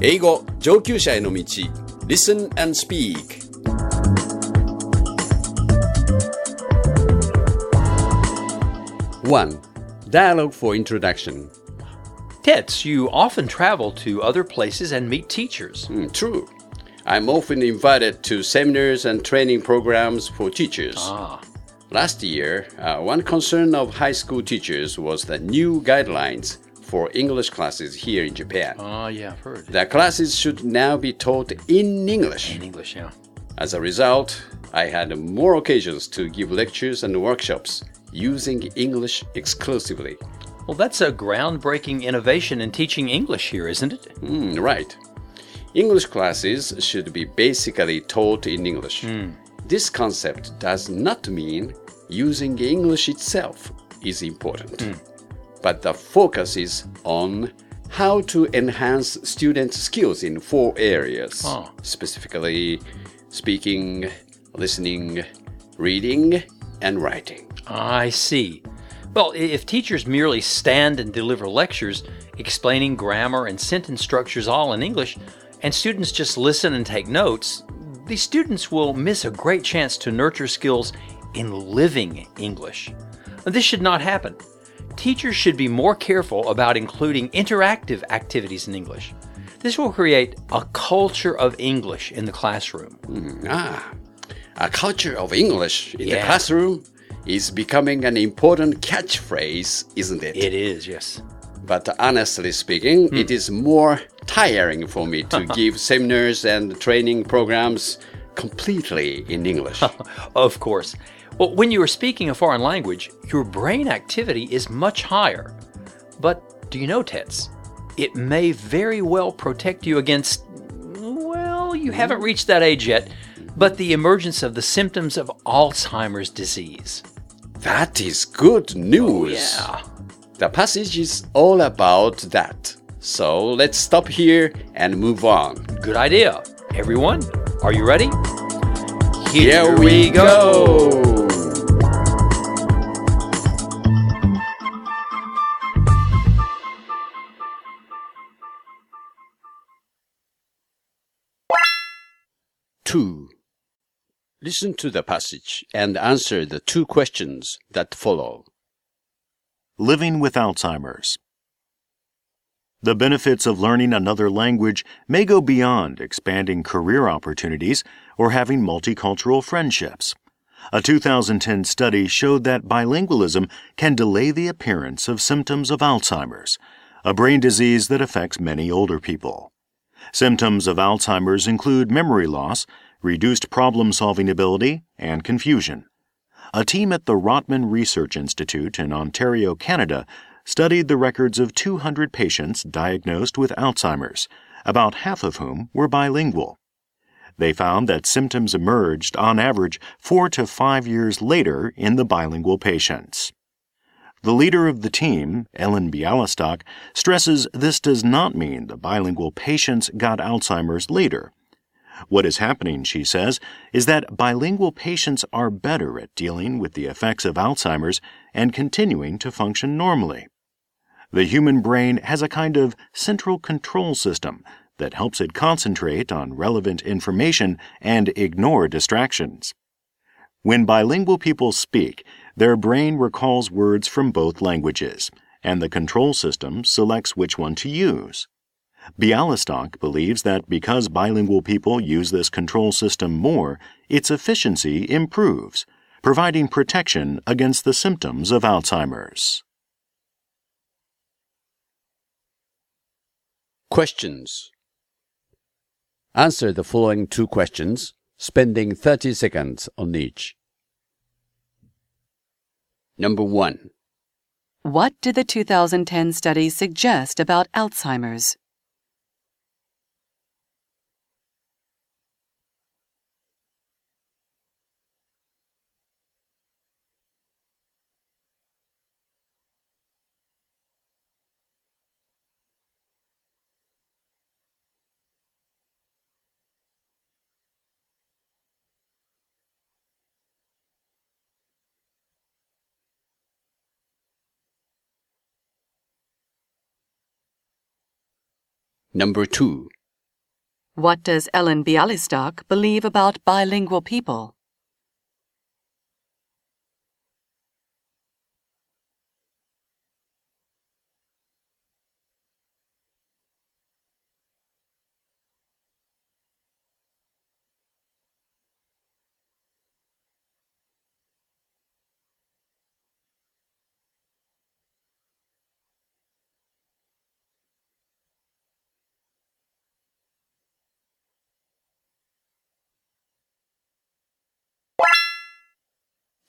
英語上級者への道 Listen and Speak One Dialogue for Introduction Tets, you often travel to other places and meet teachers. Hmm, True. I'm often invited to seminars and training programs for teachers. Ah, Last year, uh, one concern of high school teachers was the new guidelines for English classes here in Japan. ah, yeah, I've heard. The classes should now be taught in English. In English, yeah. As a result, I had more occasions to give lectures and workshops using English exclusively. Well, that's a groundbreaking innovation in teaching English here, isn't it? Hmm, right. English classes should be basically taught in English. This concept does not mean using English itself is important, but the focus is on how to enhance students' skills in four areas Oh. specifically speaking, listening, reading, and writing. I see. Well, if teachers merely stand and deliver lectures explaining grammar and sentence structures all in English, and students just listen and take notes, the students will miss a great chance to nurture skills in living English. This should not happen. Teachers should be more careful about including interactive activities in English. This will create a culture of English in the classroom. Ah, a culture of English in the classroom is becoming an important catchphrase, isn't it? It is, yes. But honestly speaking, Hmm. it is more tiring for me to give seminars and training programs completely in English. Of course. Well, when you are speaking a foreign language, your brain activity is much higher. But do you know, Tets? It may very well protect you against, well, you haven't reached that age yet, but the emergence of the symptoms of Alzheimer's disease. that is good news. Oh, Yeah. The passage is all about that. So let's stop here and move on. Good idea. Everyone, are you ready? Here we go. Two. Listen to the passage and answer the two questions that follow. Living with Alzheimer's. The benefits of learning another language may go beyond expanding career opportunities or having multicultural friendships. A 2010 study showed that bilingualism can delay the appearance of symptoms of Alzheimer's, a brain disease that affects many older people. Symptoms of Alzheimer's include memory loss, reduced problem solving ability, and confusion. A team at the Rotman Research Institute in Ontario, Canada, studied the records of 200 patients diagnosed with Alzheimer's, about half of whom were bilingual. They found that symptoms emerged on average four to five years later in the bilingual patients. The leader of the team, Ellen Bialystok, stresses this does not mean the bilingual patients got Alzheimer's later. What is happening, she says, is that bilingual patients are better at dealing with the effects of Alzheimer's and continuing to function normally. The human brain has a kind of central control system that helps it concentrate on relevant information and ignore distractions. When bilingual people speak, their brain recalls words from both languages, and the control system selects which one to use. Bialystok believes that because bilingual people use this control system more, its efficiency improves, providing protection against the symptoms of Alzheimer's. Questions. Answer the following two questions, spending 30 seconds on each. Number one. What did the 2010 study suggest about Alzheimer's? Number 2. What does Ellen Bialystok believe about bilingual people?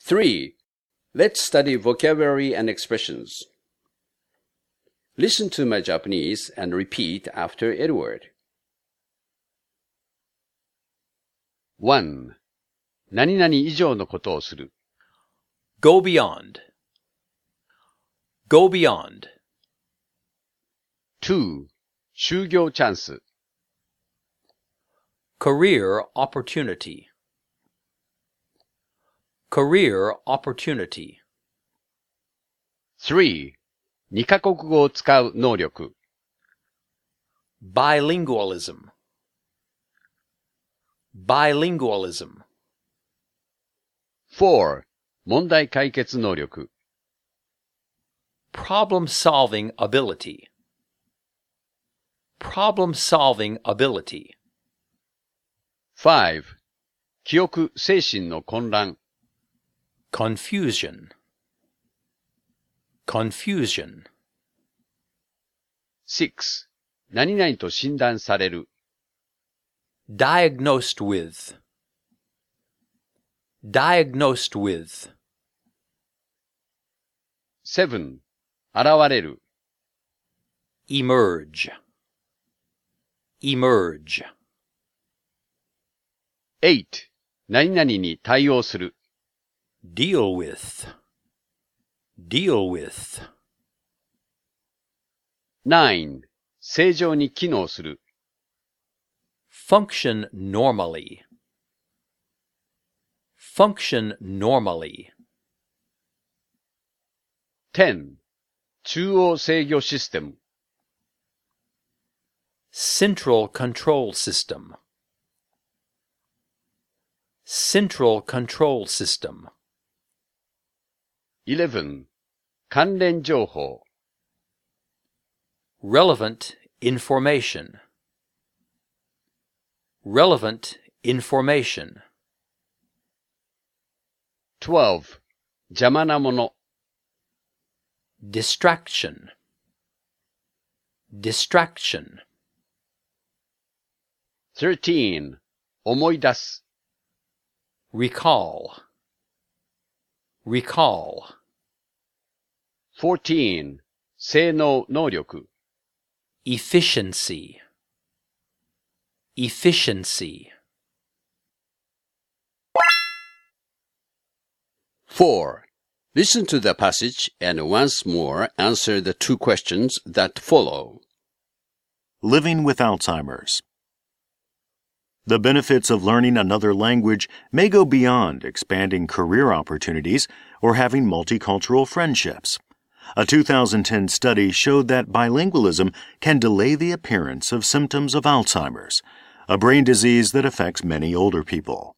Three. Let's study vocabulary and expressions. Listen to my Japanese and repeat after Edward. 1. 何々以上のことをする。 Go beyond. Go beyond. 2. 就業チャンス。 Career opportunity. Career opportunity. 3. 2カ国語を使う能力。 Bilingualism. Bilingualism. 4. 問題解決能力。 Problem solving ability. Problem solving ability. 5. 記憶、精神の混乱。 Confusion. Confusion. 6. 何々と診断される。Diagnosed with. Diagnosed with. 7. 現れる。Emerge. Emerge. 8. 何々に対応する。Deal with. Deal with. 9. 正常に機能する。 Function normally. Function normally. 10. 中央制御システム。 Central control system. Central control system. 11. 関連情報。 Relevant information. Relevant information. 12. 邪魔なもの。 Distraction. Distraction. 13. 思い出す。 Recall. Recall. 14. 性能、能力。 Efficiency. Efficiency. 4. Listen to the passage and once more answer the two questions that follow. Living with Alzheimer's. The benefits of learning another language may go beyond expanding career opportunities or having multicultural friendships. A 2010 study showed that bilingualism can delay the appearance of symptoms of Alzheimer's, a brain disease that affects many older people.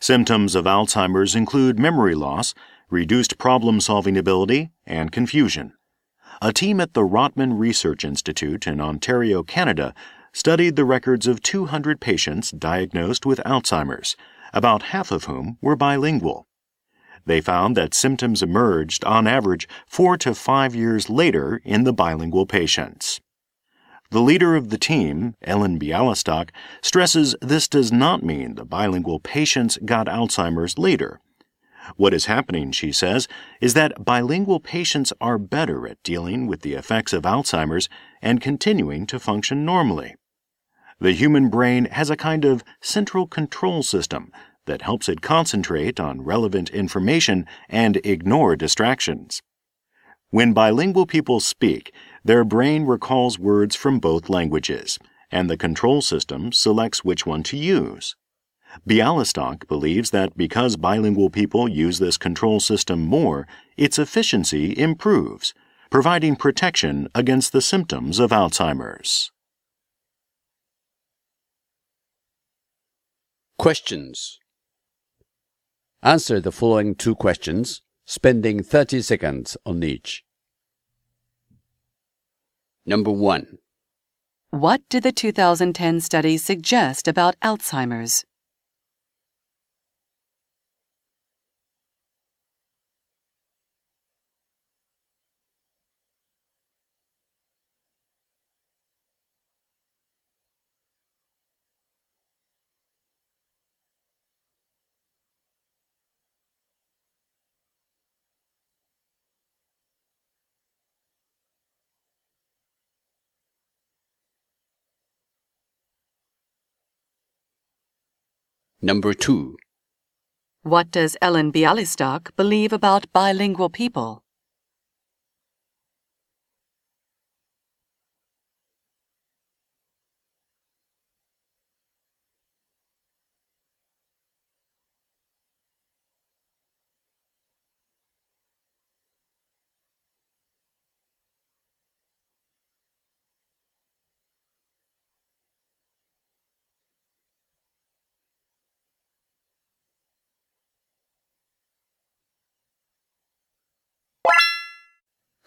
Symptoms of Alzheimer's include memory loss, reduced problem solving ability, and confusion. A team at the Rotman Research Institute in Ontario, Canada, studied the records of 200 patients diagnosed with Alzheimer's, about half of whom were bilingual. They found that symptoms emerged on average four to five years later in the bilingual patients. The leader of the team, Ellen Bialystok, stresses this does not mean the bilingual patients got Alzheimer's later. What is happening, she says, is that bilingual patients are better at dealing with the effects of Alzheimer's and continuing to function normally. The human brain has a kind of central control system that helps it concentrate on relevant information and ignore distractions. When bilingual people speak, their brain recalls words from both languages, and the control system selects which one to use. Bialystok believes that because bilingual people use this control system more, its efficiency improves, providing protection against the symptoms of Alzheimer's. Questions. Answer the following two questions, spending 30 seconds on each. Number one. What did the 2010 study suggest about Alzheimer's? Number two. What does Ellen Bialystok believe about bilingual people?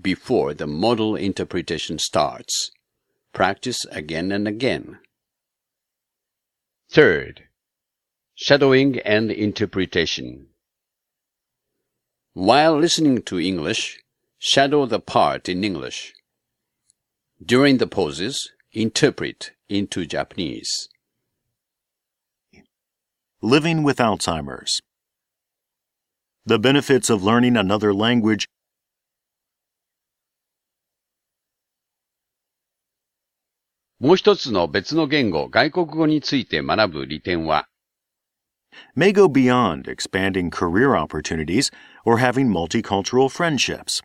before the model interpretation starts. Practice again and again. Third, shadowing and interpretation. While listening to English, shadow the part in English. During the pauses, interpret into Japanese. Living with Alzheimer's. The benefits of learning another language もう一つの別の言語、外国語について学ぶ利点は、may go beyond expanding career opportunities or having multicultural friendships.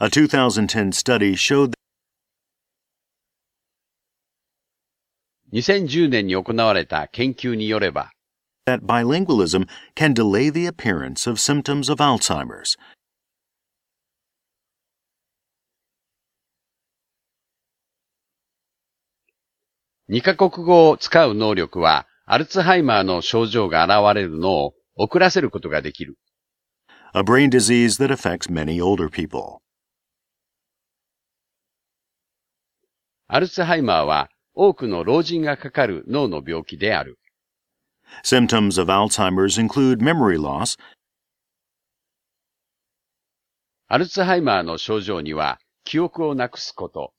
A 2010 study showed 2010年に行われた研究によれば、that bilingualism can delay the appearance of symptoms of Alzheimer's. 2カ国語を使う能力は、アルツハイマーの症状が現れるのを遅らせることができる。a brain disease that affects many older people. アルツハイマーは多くの老人がかかる脳の病気である。Symptoms of Alzheimer's include memory loss, アルツハイマーの症状には記憶をなくすこと、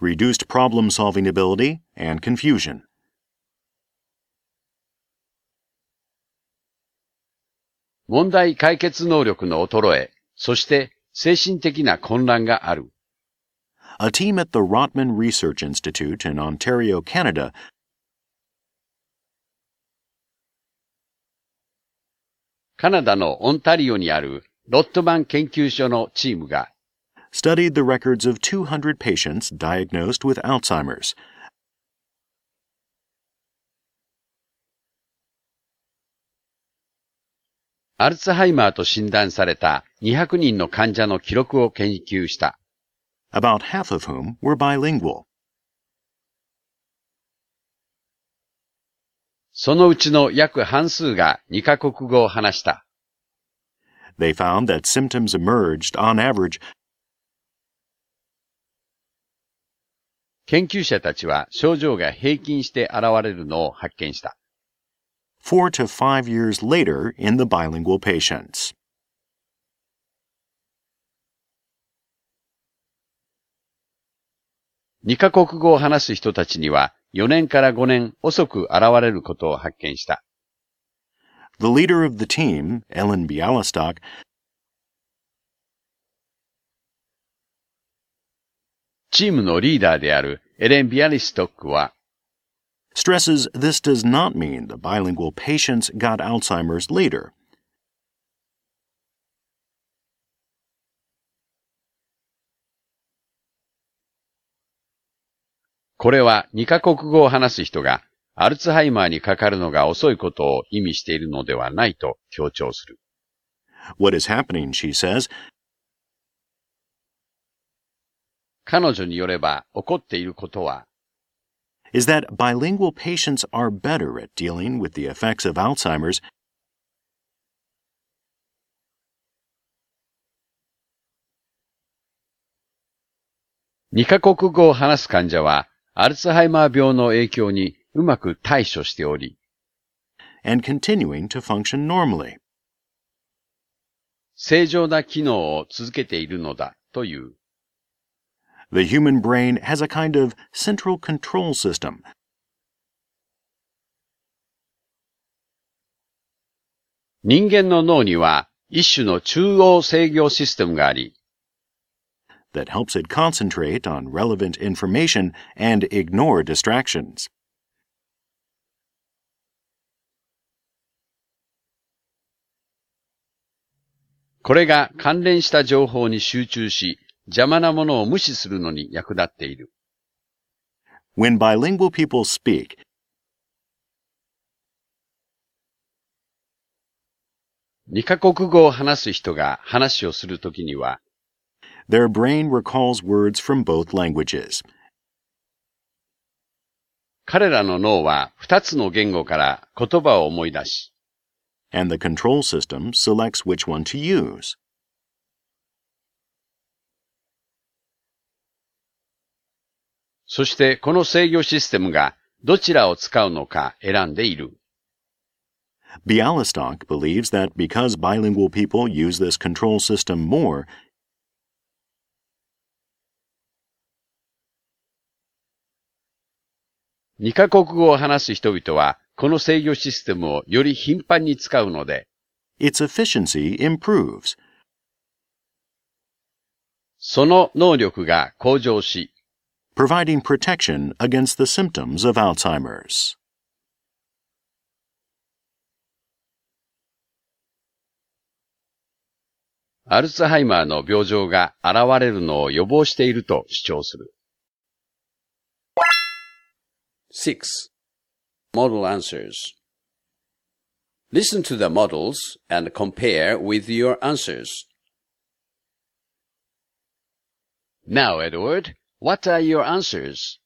reduced problem solving ability, and confusion. 問題解決能力の衰え、そして精神的な混乱がある。A team at the Rotman Research Institute in Ontario, Canada, カナダのオンタリオにあるロットマン研究所のチームが studied the records of 200 patients diagnosed with Alzheimer's. アルツハイマーと診断された200人の患者の記録を研究した。 about half of whom were bilingual. そのうちの約半数が2カ国語を話した。 They found that symptoms emerged, on average, 研究者たちは症状が平均して現れるのを発見した。 four to five years later in the bilingual patients. 2カ国語を話す人たちには4年から5年遅く現れることを発見した。The leader of the team, Ellen Bialystock, stresses this does not mean the bilingual patients got Alzheimer's later. これは2カ国語を話す人がアルツハイマーにかかるのが遅いことを意味しているのではないと強調する。What is happening, she says, 彼女によれば起こっていることは is that bilingual patients are better at dealing with the effects of Alzheimer's 2カ国語を話す患者はアルツハイマー病の影響にうまく対処しており、and continuing to function normally. 正常な機能を続けているのだという。The human brain has a kind of central control system 人間の脳には一種の中央制御システムがあり、that helps it concentrate on relevant information and ignore distractions. This When bilingual people speak, "二カ国語を話す人が話をするときには、their brain recalls words from both languages. 彼らの脳は2つの言語から言葉を思い出し、 and the control system selects which one to use. そしてこの制御システムがどちらを使うのか選んでいる。 Bialystok believes that because bilingual people use this control system more, 2カ国語を話す人々はこの制御システムをより頻繁に使うので、its efficiency improves. その能力が向上し、providing protection against the symptoms of Alzheimer's. アルツハイマーの病状が現れるのを予防していると主張する。6. Model answers. Listen to the models and compare with your answers. Now, Edward, what are your answers?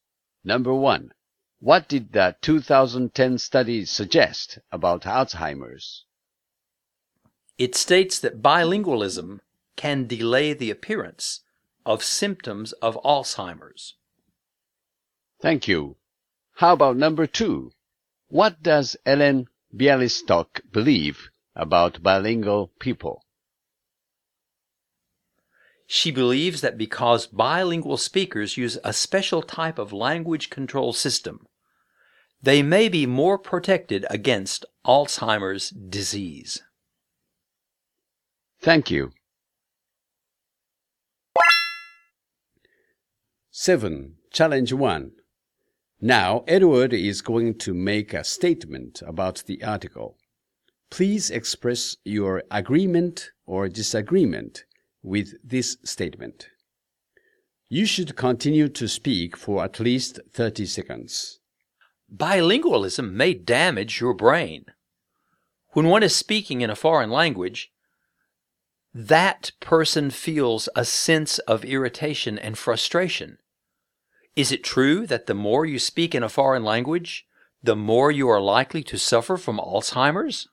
Number one, what did the 2010 study suggest about Alzheimer's? It states that bilingualism can delay the appearance of symptoms of Alzheimer's. Thank you. How about number two? What does Ellen Bialystok believe about bilingual people? She believes that because bilingual speakers use a special type of language control system, they may be more protected against Alzheimer's disease. Thank you. 7. Challenge 1. Now, Edward is going to make a statement about the article. Please express your agreement or disagreement with this statement. You should continue to speak for at least 30 seconds. Bilingualism may damage your brain. When one is speaking in a foreign language, that person feels a sense of irritation and frustration. Is it true that the more you speak in a foreign language, the more you are likely to suffer from Alzheimer's?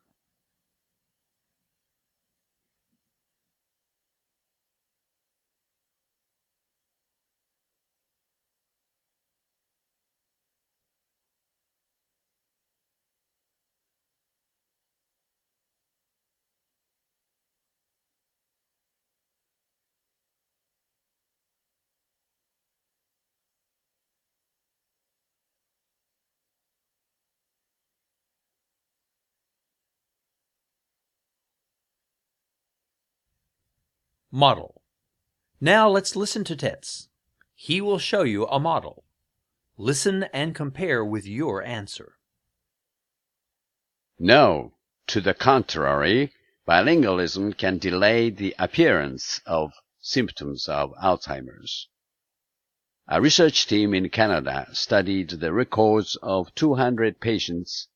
Model. Now let's listen to Tets. He will show you a model. Listen and compare with your answer. No, to the contrary, bilingualism can delay the appearance of symptoms of Alzheimer's. A research team in Canada studied the records of 200 patients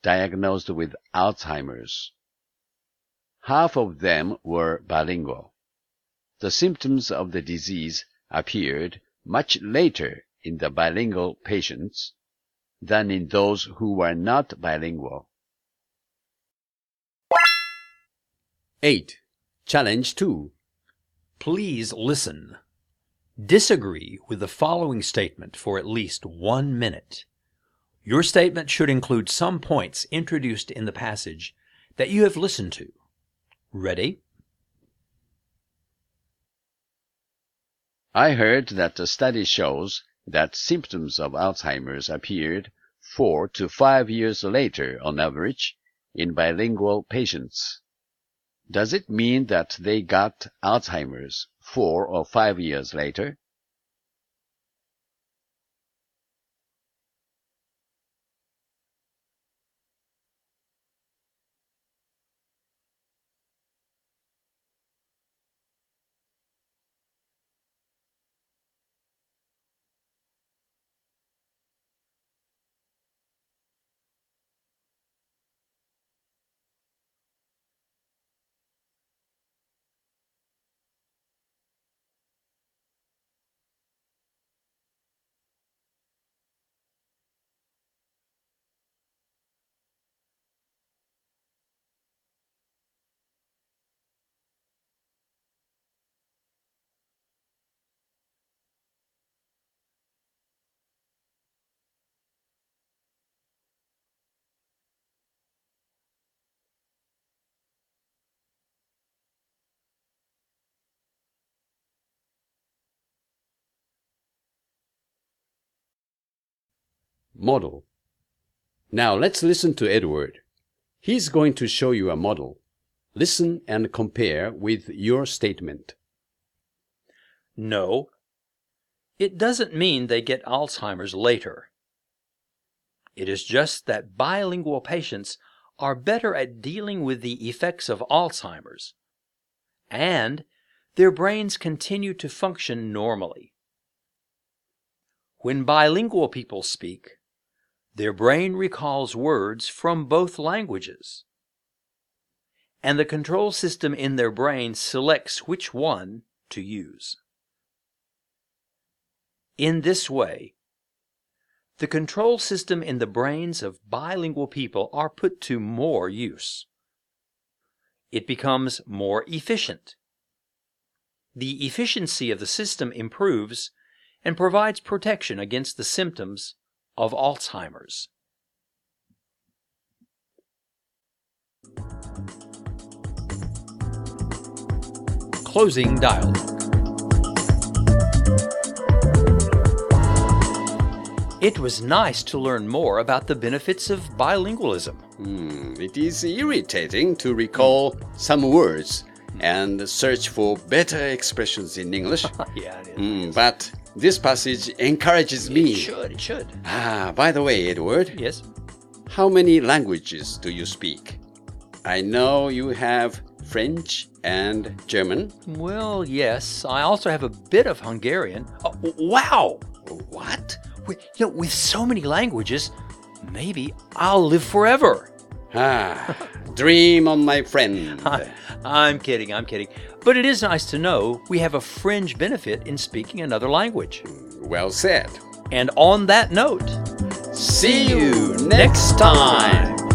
diagnosed with Alzheimer's. Half of them were bilingual. The symptoms of the disease appeared much later in the bilingual patients than in those who were not bilingual. 8. Challenge 2. Please listen. Disagree with the following statement for at least one minute. Your statement should include some points introduced in the passage that you have listened to. Ready? I heard that the study shows that symptoms of Alzheimer's appeared four to five years later on average in bilingual patients. Does it mean that they got Alzheimer's four or five years later? Model. Now let's listen to Edward. He's going to show you a model. Listen and compare with your statement. No. It doesn't mean they get Alzheimer's later. It is just that bilingual patients are better at dealing with the effects of Alzheimer's, and their brains continue to function normally. When bilingual people speak, their brain recalls words from both languages. And the control system in their brain selects which one to use. In this way, the control system in the brains of bilingual people are put to more use. It becomes more efficient. The efficiency of the system improves and provides protection against the symptoms of Alzheimer's. Closing dialogue. It was nice to learn more about the benefits of bilingualism. Hmm, it is irritating to recall some words and search for better expressions in English. yeah, it is. Hmm, but this passage encourages me. It should, it should. Ah, by the way, Edward, Yes. how many languages do you speak? I know you have French and German. Well, yes. I also have a bit of Hungarian. Oh, wow! What? With, you know, with so many languages, maybe I'll live forever. Ah, dream on my friend. I'm kidding, I'm kidding. But it is nice to know we have a fringe benefit in speaking another language. Well said. And on that note, See you next time.